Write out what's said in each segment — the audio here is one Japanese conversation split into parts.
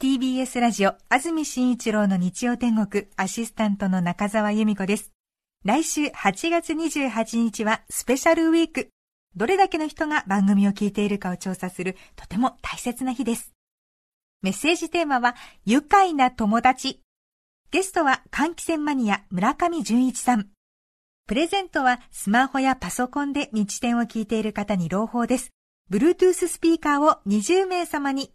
TBS ラジオ安住紳一郎の日曜天国アシスタントの中澤由美子です。来週8月28日はスペシャルウィーク。どれだけの人が番組を聞いているかを調査するとても大切な日です。メッセージテーマは愉快な友達。ゲストは換気扇マニア村上淳一さん。プレゼントはスマホやパソコンで日展を聞いている方に朗報です。Bluetooth スピーカーを20名様に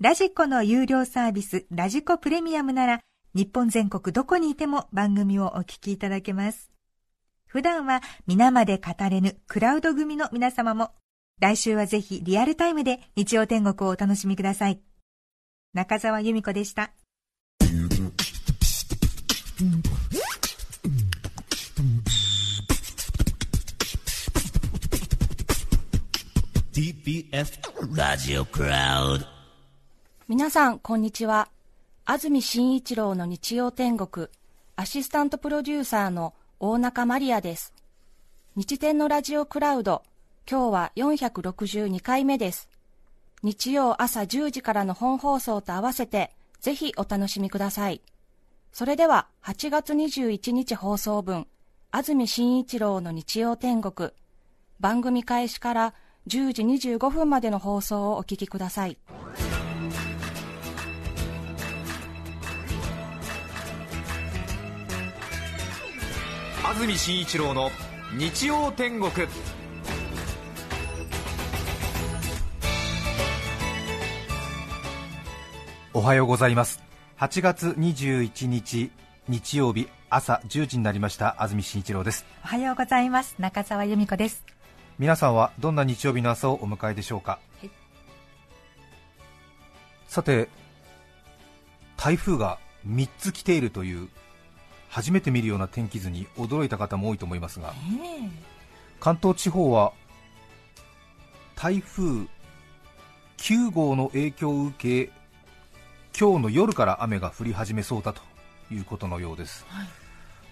ラジコの有料サービスラジコプレミアムなら日本全国どこにいても番組をお聞きいただけます。普段は皆まで語れぬクラウド組の皆様も来週はぜひリアルタイムで日曜天国をお楽しみください。中澤由美子でした。TBS ラジオクラウド皆さん、こんにちは。安住紳一郎の日曜天国、アシスタントプロデューサーの大中マリアです。日天のラジオクラウド、今日は462回目です。日曜朝10時からの本放送と合わせて、ぜひお楽しみください。それでは、8月21日放送分、安住紳一郎の日曜天国、番組開始から10時25分までの放送をお聞きください。安住紳一郎の日曜天国。おはようございます。8月21日日曜日朝10時になりました。安住紳一郎です。おはようございます。中澤由美子です。皆さんはどんな日曜日の朝をお迎えでしょうか、はい、さて台風が3つ来ているという初めて見るような天気図に驚いた方も多いと思いますが、関東地方は台風9号の影響を受け今日の夜から雨が降り始めそうだということのようです、はい、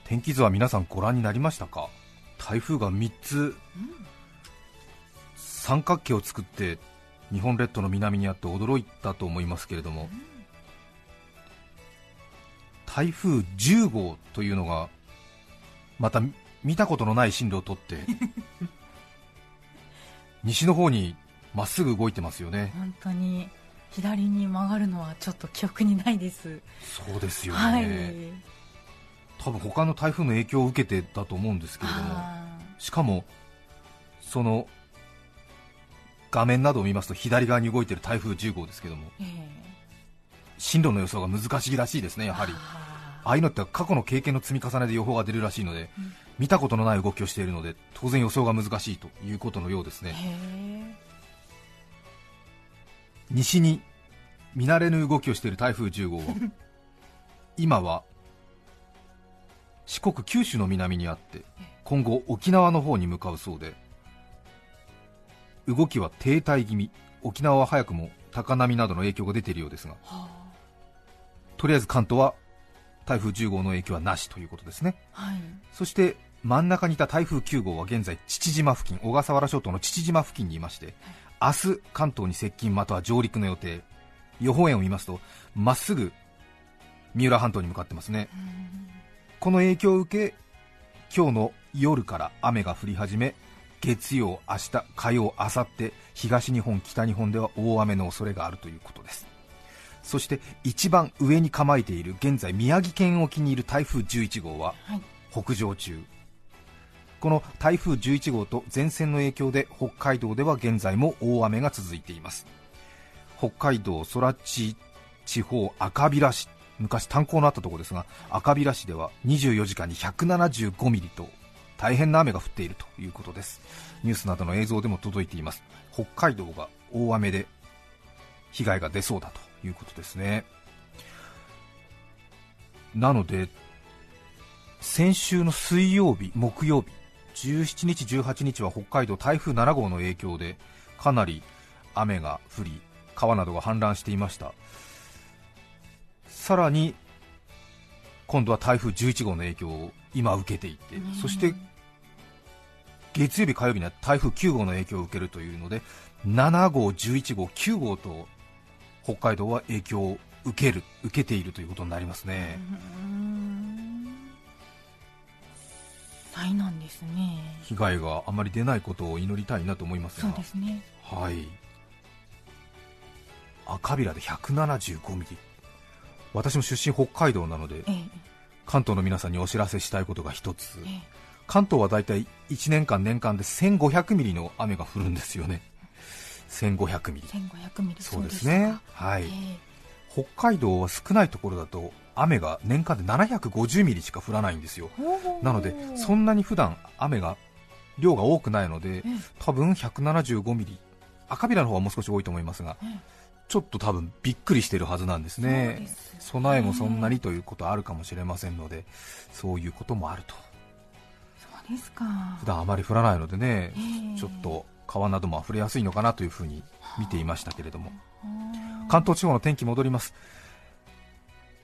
天気図は皆さんご覧になりましたか？台風が3つ、うん、三角形を作って日本列島の南にあって驚いたと思いますけれども、うん台風10号というのがまた見たことのない進路をとって 西の方にまっすぐ動いてますよね。本当に左に曲がるのはちょっと記憶にないです。そうですよね、はい、多分他の台風の影響を受けてだと思うんですけれどもしかもその画面などを見ますと左側に動いている台風10号ですけども、えー、進路の予想が難しいらしいですねやはり。ああいうのって過去の経験の積み重ねで予報が出るらしいので、うん、見たことのない動きをしているので当然予想が難しいということのようですね。西に見慣れぬ動きをしている台風10号は 今は四国九州の南にあって今後沖縄の方に向かうそうで動きは停滞気味。沖縄は早くも高波などの影響が出ているようですが、とりあえず関東は台風10号の影響はなしということですね、はい、そして真ん中にいた台風9号は現在父島付近小笠原諸島の父島付近にいまして、はい、明日関東に接近または上陸の予定。予報円を見ますとまっすぐ三浦半島に向かってますね。この影響を受け今日の夜から雨が降り始め月曜、明日、火曜、明後日東日本、北日本では大雨の恐れがあるということですそして一番上に構えている現在宮城県沖にいる台風11号は北上中、この台風11号と前線の影響で北海道では現在も大雨が続いています。北海道空知地方赤平市昔炭鉱のあったところですが赤平市では24時間に175ミリと大変な雨が降っているということです。ニュースなどの映像でも届いています。北海道が大雨で被害が出そうだということですね。なので先週の水曜日、木曜日17日、18日は北海道台風7号の影響でかなり雨が降り川などが氾濫していました。さらに今度は台風11号の影響を今受けていて、そして月曜日、火曜日には台風9号の影響を受けるというので7号、11号、9号と北海道は影響を受ける受けているということになりますね。災難ですね。被害があまり出ないことを祈りたいなと思いますが。そうですね。はい。赤びらで175ミリ。私も出身北海道なので、ええ。関東の皆さんにお知らせしたいことが一つ、ええ。関東はだいたい1年間年間で1500ミリの雨が降るんですよね1500ミリ。1500ミリ。そうですね。はい、ええ北海道は少ないところだと雨が年間で750ミリしか降らないんですよ。なのでそんなに普段雨が量が多くないのでええ。多分175ミリ。赤びらの方はもう少し多いと思いますがええ。ちょっと多分びっくりしてるはずなんですね。ね。備えもそんなにということあるかもしれませんのでそういうこともあると。そうですか。普段あまり降らないのでね、ええ。ちょっと川なども溢れやすいのかなというふうに見ていましたけれども。関東地方の天気戻ります。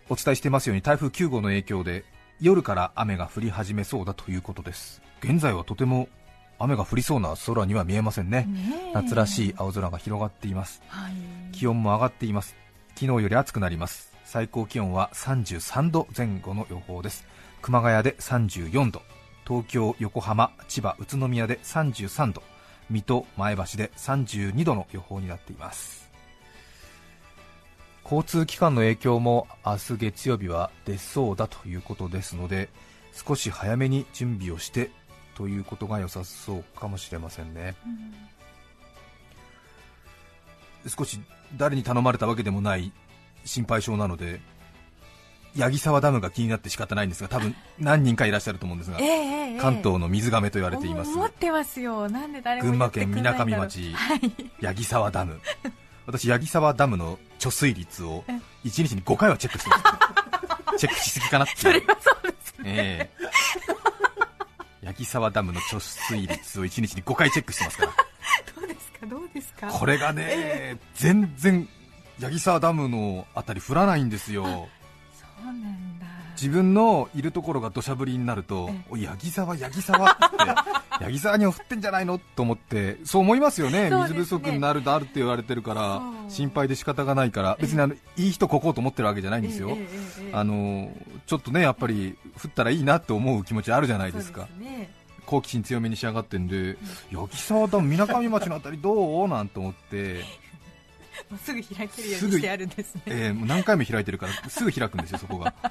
お伝えしていますように台風9号の影響で夜から雨が降り始めそうだということです。現在はとても雨が降りそうな空には見えませんね。夏らしい青空が広がっています。はい。気温も上がっています。昨日より暑くなります。最高気温は33度前後の予報です。熊谷で34度東京、横浜、千葉、宇都宮で33度水戸、前橋で32度の予報になっています。交通機関の影響も明日月曜日は出そうだということですので少し早めに準備をしてということが良さそうかもしれませんね、少し誰に頼まれたわけでもない心配性なので八木沢ダムが気になって仕方ないんですが多分何人かいらっしゃると思うんですがええええ関東の水亀と言われています。思ってますよ。なんで誰も群馬県みなかみ町はい。八木沢ダム。私八木沢ダムの貯水率を1日に5回はチェックしてます。チェックしすぎかなって。それはそうですね。ええ。八木沢ダムの貯水率を1日に5回チェックしてますから。どうですか？どうですか？これがね、全然八木沢ダムのあたり降らないんですよ自分のいるところが土砂降りになるとええ、おい八木沢、八木沢って、八木沢には降ってんじゃないの？と思って、そう思いますよね、ね。水不足になるだるって言われてるから心配で仕方がないから、別にあのいい人ここうと思ってるわけじゃないんですよ、あのちょっとね、やっぱり降ったらいいなって思う気持ちあるじゃないですか、好奇心強めに仕上がってんで、八木沢ダム、みなかみ町のあたりどう？なんて思って。もうすぐ開けるようにしてあるんですね。えーもう何回も開いてるからすぐ開くんですよ、そこが。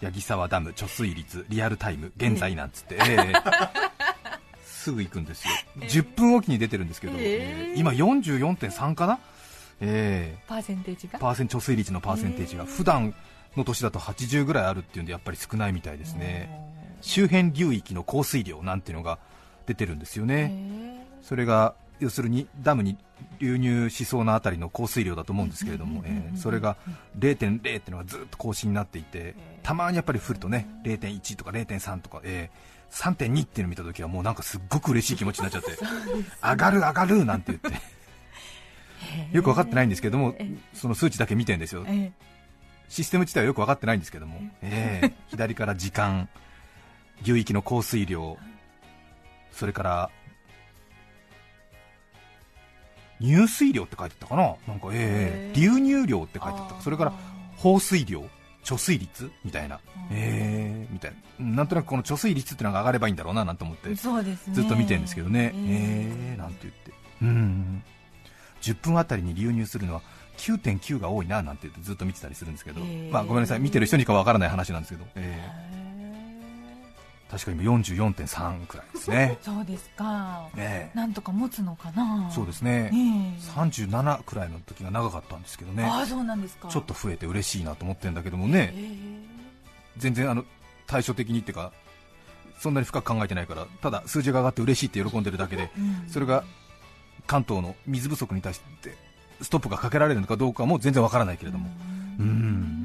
八木沢ダム貯水率リアルタイム現在なんつって、えー。すぐ行くんですよ、10分おきに出てるんですけど、えー。えー今44.3かな、えパーセンテージが？ーパーセン貯水率のパーセンテージが。えー。普段の年だと80ぐらいあるっていうんでやっぱり少ないみたいですね、周辺流域の降水量なんていうのが出てるんですよね。えそれが要するにダムに流入しそうなあたりの降水量だと思うんですけれども、えーそれが0.0っていうのがずっと更新になっていて、たまにやっぱり降るとね0.1とか0.3とか、えー3.2っていうのを見たときはもうなんかすっごく嬉しい気持ちになっちゃって、上がる上がるなんて言って、よく分かってないんですけども、その数値だけ見てるんですよ、えシステム自体はよく分かってないんですけども、えー左から時間、流域の降水量、それから入水量って書いてあったかな、なんかえーへー。流入量って書いてあった、それから放水量、貯水率？みたいな、えー。みたいな、うんなんとなくこの貯水率ってのが上がればいいんだろうななんて思って、そうですね。ずっと見てるんですけどね、ええー。なんて言って、うん、10分あたりに流入するのは9.9が多いななんて言ってずっと見てたりするんですけど、まあごめんなさい、見てる人にしかわからない話なんですけど、えー確か今44.3くらいですね。そうですか。えなんとか持つのかな。そうですね、ねえ。37くらいの時が長かったんですけどね、ああそうなんですか。ちょっと増えて嬉しいなと思ってるんだけどもね、え全然あの対照的にっていうか、そんなに深く考えてないから、ただ数字が上がって嬉しいって喜んでるだけで、うん。それが関東の水不足に対してストップがかけられるのかどうかも全然わからないけれども、うん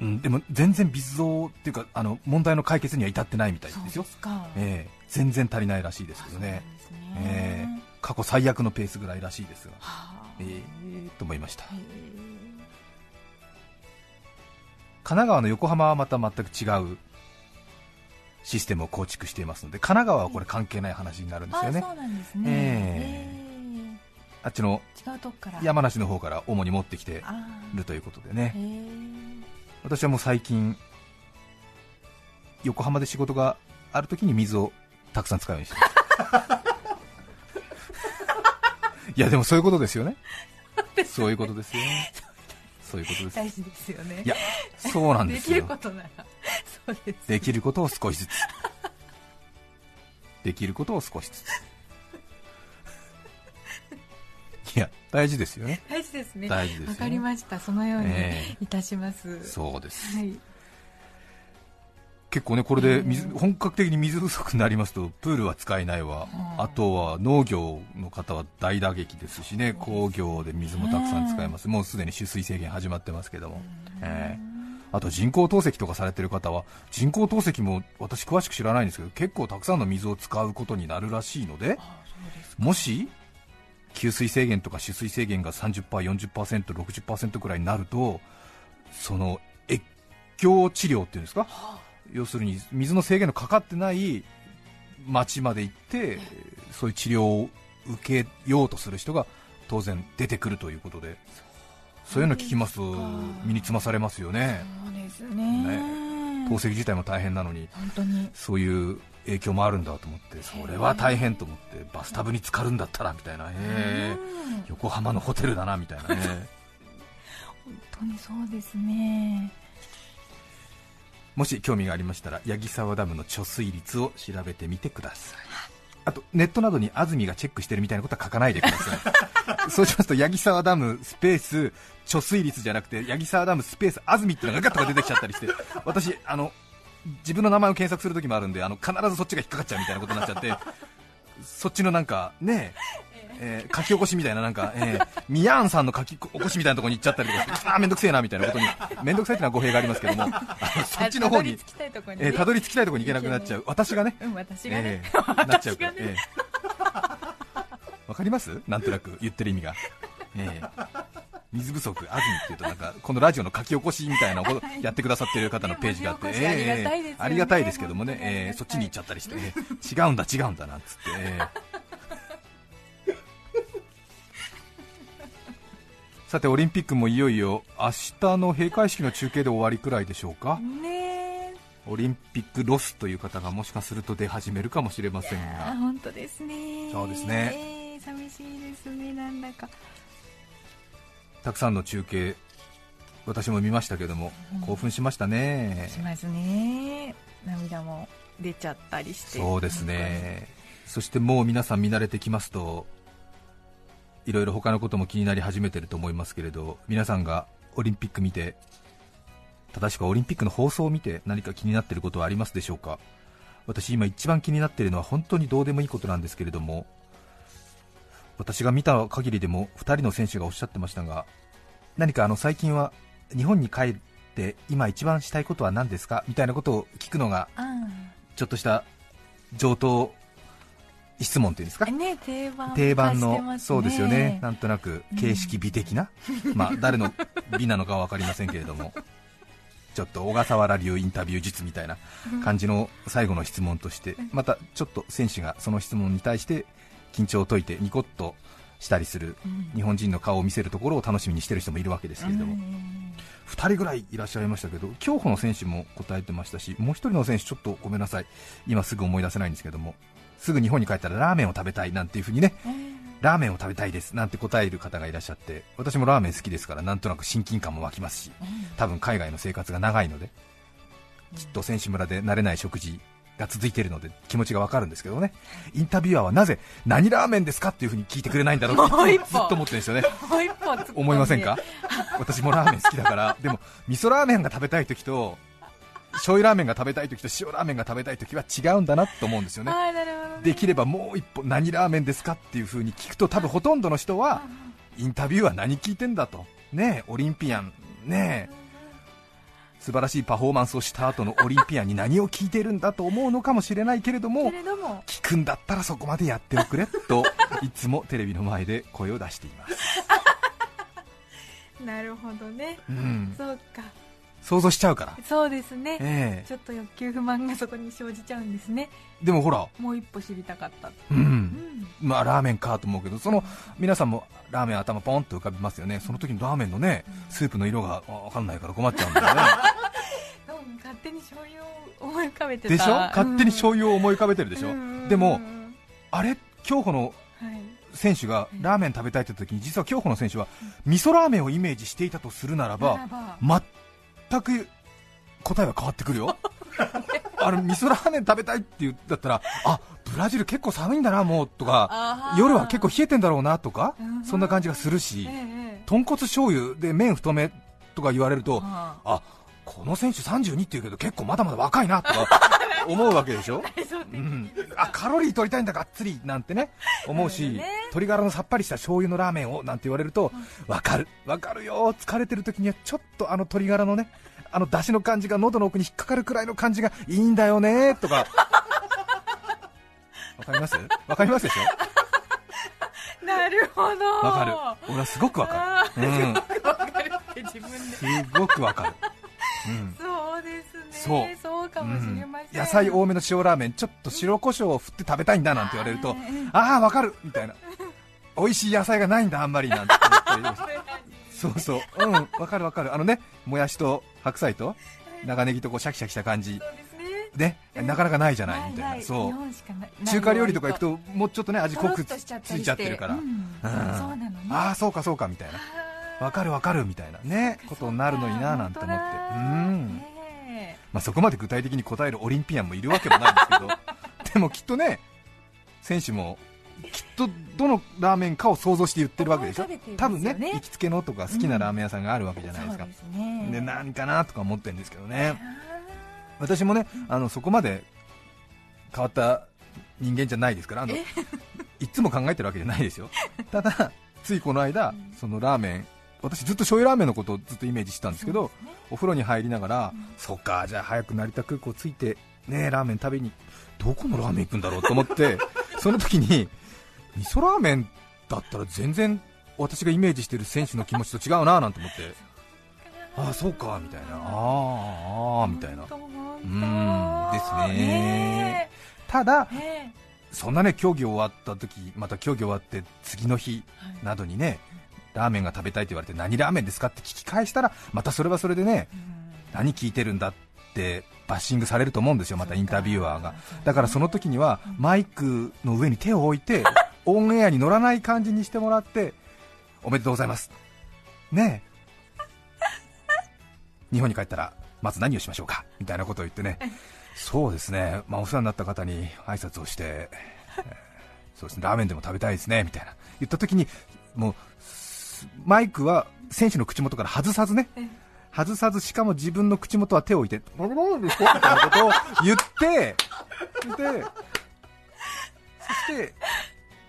うん、でも全然微増っていうかあの問題の解決には至ってないみたいですよ。でええ全然足りないらしいですけどね。ね。ええ過去最悪のペースぐらいらしいですが、はあ。ええと思いました。へ神奈川の横浜はまた全く違うシステムを構築していますので神奈川はこれ関係ない話になるんですよね。うなんですね、ええ。あっちのえ違うとこから。山梨の方から主に持ってきてあるということでーね私はもう最近横浜で仕事があるときに水をたくさん使うようにして いやでも そういうことですよね。そういうことですよそういうことです。大事ですよね。いやそうなんでですきるよことならそうです。できることを少しずつ。できることを少しずついや大事ですよね。大事ですね。大事ですよ。ねわかりました。そのようにえいたします、えそうです。はい。結構ねこれで水、うん本格的に水不足になりますとプールは使えないわ、うんあとは農業の方は大打撃ですしね。工業で水もたくさん使えます、もうすでに取水制限始まってますけども、ええ。あと人工透析とかされてる方は人工透析も私詳しく知らないんですけど結構たくさんの水を使うことになるらしいのでもし給水制限とか取水制限が 30%40%、60%くらいになるとその越境治療っていうんですか、要するに水の制限のかかってない町まで行ってそういう治療を受けようとする人が当然出てくるということでそういうの聞きます。と身につまされますよね。そうですね。透析自体も大変なのに本当に。そういう影響もあるんだと思ってそれは大変と思ってバスタブに浸かるんだったらみたいな、横浜のホテルだなみたいなね本当にそうですね。もし興味がありましたら八木沢ダムの貯水率を調べてみてください。あとネットなどに安住がチェックしてるみたいなことは書かないでください。そうしますと八木沢ダムスペース貯水率じゃなくて八木沢ダムスペース安住っていうのがガッとか出てきちゃったりして私あの自分の名前を検索するときもあるんであの必ずそっちが引っかかっちゃうみたいなことになっちゃって そっちのなんかねえー書き起こしみたいな、なんか、えー、ミヤーンさんの書き起こしみたいなところに行っちゃったりとかして、あーめんどくせえなみたいなことに、めんどくさいっていうのは語弊がありますけども、あ のそっちの方にたどり着、きたいところに。ねえーたどり着きたいところに行けなくなっちゃう、私がね、うん私なっちゃうから、えーわかります？なんとなく言ってる意味が。えー水不足、安住っていうとなんかこのラジオの書き起こしみたいなことやってくださってる方のページがあって、ありがたいですよね。ありがたいですけどもね、えーそっちに行っちゃったりして、えー違うんだ違うんだなんつって、えー さてオリンピックもいよいよ明日の閉会式の中継で終わりくらいでしょうか？ねオリンピックロスという方がもしかすると出始めるかもしれませんあが本当ですね。そうですね。えー寂しいですねなんだかたくさんの中継私も見ましたけども興奮しましたね。しますね。涙も出ちゃったりして。そうですね。そしてもう皆さん見慣れてきますといろいろ他のことも気になり始めてると思いますけれど皆さんがオリンピック見て正しくはオリンピックの放送を見て何か気になっていることはありますでしょうか？私今一番気になっているのは本当にどうでもいいことなんですけれども私が見た限りでも2人の選手がおっしゃってましたが何かあの最近は日本に帰って今一番したいことは何ですか？みたいなことを聞くのがあちょっとした上等質問というんですか？あね定番定番の、ね。そうですよね。なんとなく形式美的な、まあ誰の美なのかは分かりませんけれどもちょっと小笠原流インタビュー術みたいな感じの最後の質問としてまたちょっと選手がその質問に対して緊張を解いてニコッとしたりする日本人の顔を見せるところを楽しみにしてる人もいるわけですけれども、2人ぐらいいらっしゃいましたけど競歩の選手も答えてましたしもう1人の選手ちょっとごめんなさい。今すぐ思い出せないんですけども。すぐ日本に帰ったらラーメンを食べたいなんていうふうにね。ラーメンを食べたいです。なんて答える方がいらっしゃって。私もラーメン好きですからなんとなく親近感も湧きますし。多分海外の生活が長いので。きっと選手村で慣れない食事が続いているので気持ちがわかるんですけどね。インタビュアーはなぜ何ラーメンですかっていうふうに聞いてくれないんだろうってずっと思ってるんですよね。思いませんか？私もラーメン好きだから。でも味噌ラーメンが食べたい時と醤油ラーメンが食べたい時と塩ラーメンが食べたい時は違うんだなと思うんですよね。できればもう一歩何ラーメンですかっていう風に聞くと多分ほとんどの人はインタビューは何聞いてんだと。ねえオリンピアン。ねえ素晴らしいパフォーマンスをした後のオリンピアンに何を聞いてるんだと思うのかもしれないけれども聞くんだったらそこまでやっておくれと いつもテレビの前で声を出しています、なるほどね。うん、そうか想像しちゃうから、そうですね。えちょっと欲求不満がそこに生じちゃうんですね。えでもほら、もう一歩知りたかったう、うん。ん。まあラーメンかと思うけどその皆さんもラーメン頭ポンと浮かびますよね。その時のラーメンのねスープの色が分かんないから困っちゃうんだよね。うん勝手に醤油を思い浮かべてた。でしょ？勝手に醤油を思い浮かべてるでしょ、うんでもあれ？競歩のはい。選手がラーメン食べたいって時に実は競歩の選手は味噌ラーメンをイメージしていたとするならばならば全く答えは変わってくるよ。あれ味噌ラーメン食べたいって言ったらあブラジル結構寒いんだなもうとか夜は結構冷えてんだろうなとかうん。そんな感じがするしええ豚骨醤油で麺太めとか言われるとああこの選手32って言うけど結構まだまだ若いなとか 思うわけでしょ？うん、あカロリー取りたいんだがっつりなんてね思うし、鶏ガラのさっぱりした醤油のラーメンをなんて言われると、わかる。わかるよ疲れてる時にはちょっとあの鶏ガラのねあの出汁の感じが喉の奥に引っかかるくらいの感じがいいんだよねとか。わかります？わかりますでしょ？なるほど。わかる。俺はすごくわかる、うん、わかるって自分で。すごくわかる、うんそうですね。そう。そうかもしれません、野菜多めの塩ラーメンちょっと白胡椒を振って食べたいんだなんて言われるとああわかるみたいな。美味しい野菜がないんだあんまりなんて思ったり そうそう。うん。わかるわかる。あのねもやしと白菜と長ネギとこうシャキシャキした感じ。ね。ね。なかなかないじゃないみたいな。そう。中華料理とか行くともうちょっとね味濃くついちゃってるから。ああそうかそうかみたいなわかるわかるみたいなねことになるのにななんて思って。うん。ねまあ、そこまで具体的に答えるオリンピアンもいるわけもないんですけど でもきっとね選手もきっとどのラーメンかを想像して言ってるわけでしょ？多分ねね行きつけのとか好きなラーメン屋さんがあるわけじゃないですか。そう、ですね。で何かなとか思ってるんですけどね。私もねあのそこまで変わった人間じゃないですからあのいつも考えてるわけじゃないですよ。ただついこの間そのラーメン私ずっと醤油ラーメンのことをずっとイメージしてたんですけどお風呂に入りながら、そっかじゃあ早く成田空港着いてねラーメン食べにどこのラーメン行くんだろうと思って その時に味噌ラーメンだったら全然私がイメージしてる選手の気持ちと違うななんて思って。ああそうかみたいな。あーあーみたいな。うんですね。ねただえ。ねそんなね競技終わった時また競技終わって次の日などにねラーメンが食べたいと言われて何ラーメンですかって聞き返したらまたそれはそれでねうん。何聞いてるんだってバッシングされると思うんですよ、またインタビュアーが。だからその時にはマイクの上に手を置いてオンエアに乗らない感じにしてもらっておめでとうございます。ね。え 日本に帰ったらまず何をしましょうか？みたいなことを言ってね。そうですね、まあ、お世話になった方に挨拶をして、えーそうですね。ラーメンでも食べたいですね。みたいな。言った時にもうすマイクは選手の口元から外さずね。え外さずしかも自分の口元は手を置いて「何なんですか?」みたいなことを言ってでそして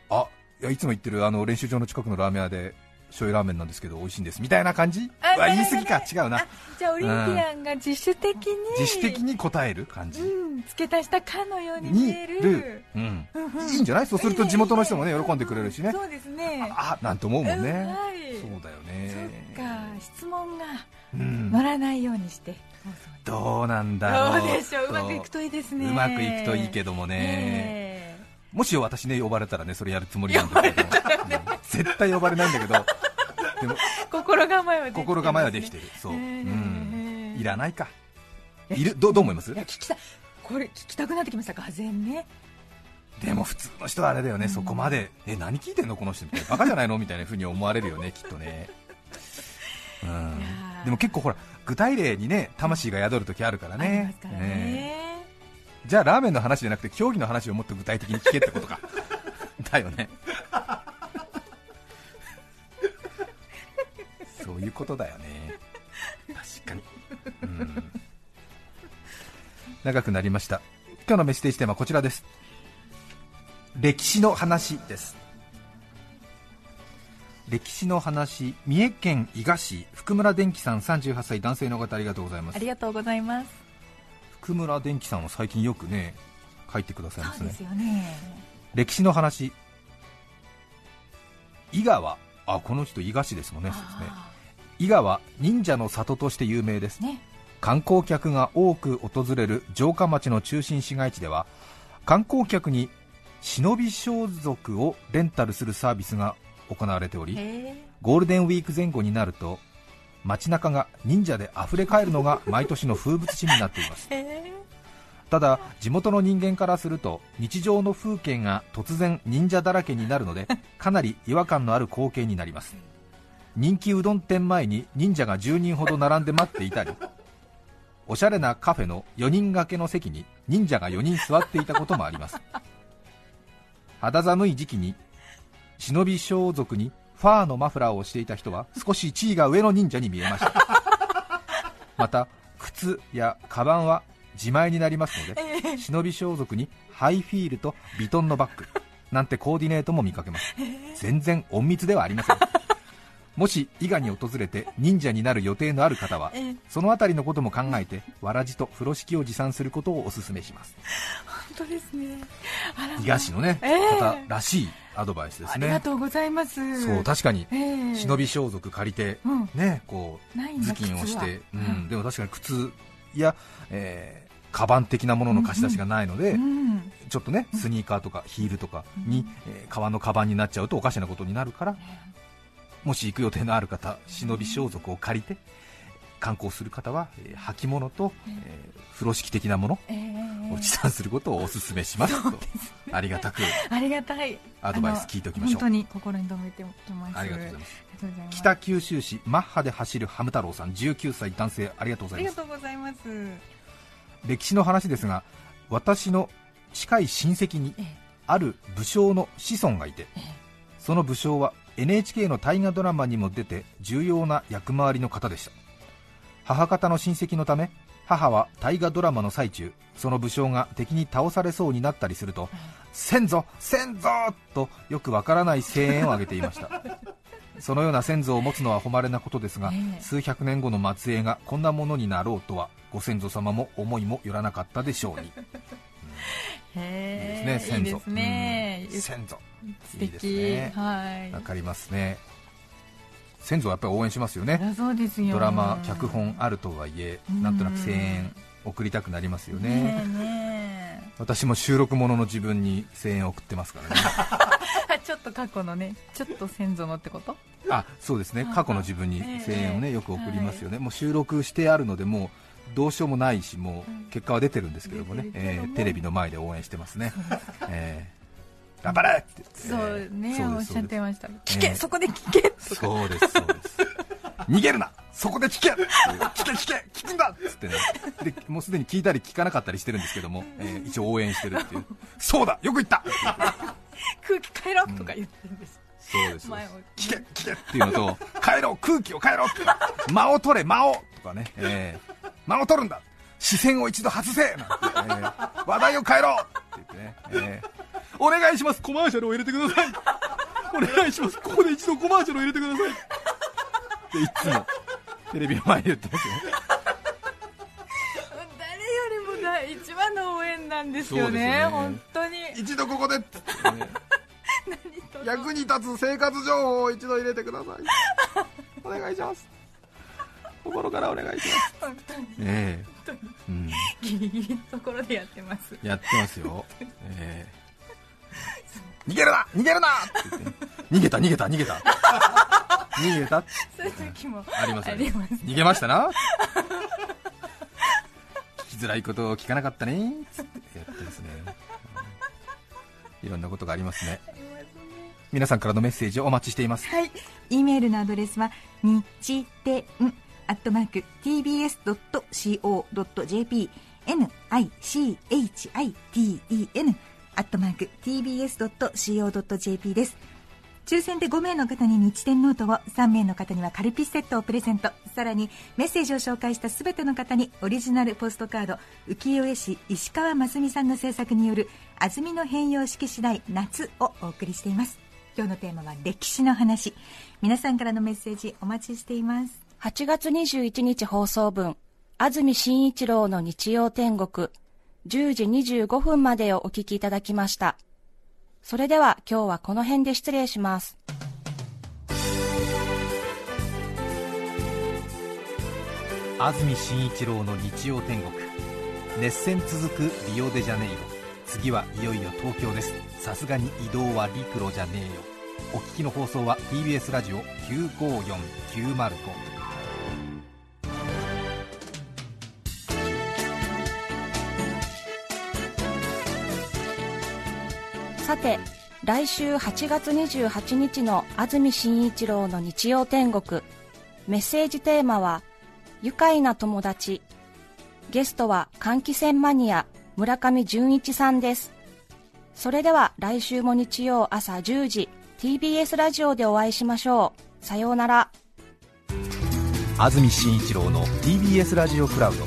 あいやいつも行ってるあの練習場の近くのラーメン屋で醤油ラーメンなんですけど美味しいんですみたいな感じ？あうわ言い過ぎか。違うな。じゃあオリンピアンが自主的に自主的に答える感じ。うん付け足したかのようにに見える。る、うん。うん。うんいいんじゃない？そうすると 地元の人もね喜んでくれるしね。そうですね。あなんて思うもんね、うんはい。そうだよね。そっか。質問がうん。乗らないようにして。どうなんだろう。どうでしょう？うまくいくといいですね。うまくいくといいけどもね、ねもし私ね呼ばれたらねそれやるつもりなんだけど、うん。絶対呼ばれないんだけどでも 心構えは心構えはできてる。そう、うえん、えいらないか。いる？どどう思います？いや聞きたい。これ聞きたくなってきましたがぜんねでも普通の人はあれだよね、そこまで。え何聞いてんの？この人みたいな。バカじゃないの？みたいな風に思われるよね きっとね。うん。でも結構ほら具体例にね魂が宿る時あるからね。からね。ねじゃあラーメンの話じゃなくて競技の話をもっと具体的に聞けってことか。だよねそういうことだよね。確かに。うん。長くなりました。今日のメッセージテーマはこちらです。歴史の話です。歴史の話三重県伊賀市福村電機さん38歳男性の方ありがとうございます。ありがとうございます。福村電機さんは最近よくね書いてくださいますね。そうですよね。歴史の話。伊賀はあこの人伊賀市ですもんねね。あ伊賀は忍者の里として有名です。ーね。観光客が多く訪れる城下町の中心市街地では観光客に忍び装束をレンタルするサービスが行われておりへゴールデンウィーク前後になると街中が忍者で溢れ返るのが 毎年の風物詩になっています。ただ地元の人間からすると日常の風景が突然忍者だらけになるのでかなり違和感のある光景になります人気うどん店前に忍者が10人ほど並んで待っていたり おしゃれなカフェの4人掛けの席に忍者が4人座っていたこともあります。肌寒い時期に忍び装束にファーのマフラーをしていた人は少し地位が上の忍者に見えました。また靴やカバンは自前になりますので忍び装束にハイフィールとビトンのバッグなんてコーディネートも見かけます。全然隠密ではありませんもし伊賀に訪れて忍者になる予定のある方はええ。そのあたりのことも考えてわらじと風呂敷を持参することをお勧めします。本当ですね。伊賀市のね、ええ。方らしいアドバイスですありがねとうございます。そう確かにええ。忍び装束借りて、うん。ねこう頭巾をして、ううん。ん、でも確かに靴や、えーカバン的なものの貸し出しがないので、うん。ちょっとねスニーカーとかヒールとかに、えー革のカバンになっちゃうとおかしなことになるから、もし行く予定のある方忍び装束を借りて観光する方は、えー履物と、えー風呂敷的なものええ。を持参することをお勧めしますと。ありがたく。ありがたい。アドバイス聞いておきましょう。本当に心に留めておきます。ありがとうございます。北九州市マッハで走るハム太郎さん19歳男性ありがとうございます。ありがとうございます。歴史の話ですが私の近い親戚にええ。ある武将の子孫がいてええ。その武将は NHK の大河ドラマにも出て重要な役回りの方でした。母方の親戚のため母は大河ドラマの最中その武将が敵に倒されそうになったりすると先祖先祖!とよくわからない声援を上げていました。そのような先祖を持つのは誉れなことですが、ええ。数百年後の末裔がこんなものになろうとはご先祖様も思いもよらなかったでしょうに。へいいですね先祖。いいですね。うん。先祖。素いいです敵ね。はい。わかりますね。先祖はやっぱり応援しますよね。そうですよ。ドラマ脚本あるとはいえうん。なんとなく声援送りたくなりますよね。ねえね私も収録ものの自分に声援を送ってますからね。ちょっと過去のねちょっと先祖のってこと？あそうですね。過去の自分に声援をねええよく送りますよね、もう収録してあるのでもうどうしようもないしもう結果は出てるんですけどもね。えーテレビの前で応援してますね、えー頑張れってそうね、おっしゃってました。聞ええけそこで聞けそうですそうです。逃げるなそこで聞け聞け聞け聞くんだっつってね。でもうすでに聞いたり聞かなかったりしてるんですけども、えー一応応援してるっていう。そうだよく言った。空気変えろとか言ってるんです、そうです。聞け聞けっていうのと変えろ空気を変えろって間を取れ間をとかね、えー間を取るんだ。視線を一度外せ。なんて、えー話題を変えろ。って言ってね、えーお願いします。コマーシャルを入れてください。お願いします。ここで一度コマーシャルを入れてください。っていつもテレビの前で言ってますよ誰よりも第一番の応援なんですよね。ね。本当に。一度ここでって。言ってね役に立つ生活情報を一度入れてください。お願いします心からお願いします。本当に。ええ。うん、ギリギリのところでやってます。やってますよ、ええ。逃げるな！逃げるな！って言って。逃げた逃げた逃げた。逃げた？そういう時もありますよね。あります。逃げましたな？聞きづらいことを聞かなかったね？つってやってますね。い。ろんなことがありますね。皆さんからのメッセージをお待ちしています。はい。e メールのアドレスは、にちてん、アットマーク、tbs.co.jp、n-i-c-h-i-t-e-n、アットマーク、tbs.co.jp です。抽選で5名の方ににちてんノートを3名の方にはカルピスセットをプレゼント。さらにメッセージを紹介した全ての方にオリジナルポストカード浮世絵師石川真澄さんの制作による安曇野変容式次第夏をお送りしています。今日のテーマは歴史の話。皆さんからのメッセージお待ちしています。8月21日放送分安住紳一郎の日曜天国10時25分までをお聞きいただきました。それでは今日はこの辺で失礼します。安住紳一郎の日曜天国。熱戦続くリオデジャネイロ。次はいよいよ東京です。さすがに移動は陸路じゃねえよ。お聞きの放送は TBS ラジオ954905さて来週8月28日の安住紳一郎の日曜天国。メッセージテーマは愉快な友達。ゲストは換気扇マニア村上純一さんです。それでは来週も日曜朝10時 TBS ラジオでお会いしましょう。さようなら。安住紳一郎の TBS ラジオクラウド。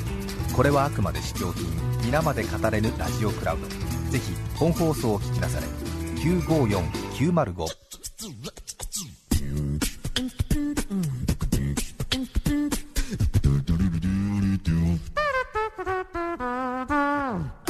これはあくまで試供品。皆まで語れぬラジオクラウド。ぜひ本放送を聞き出され954905。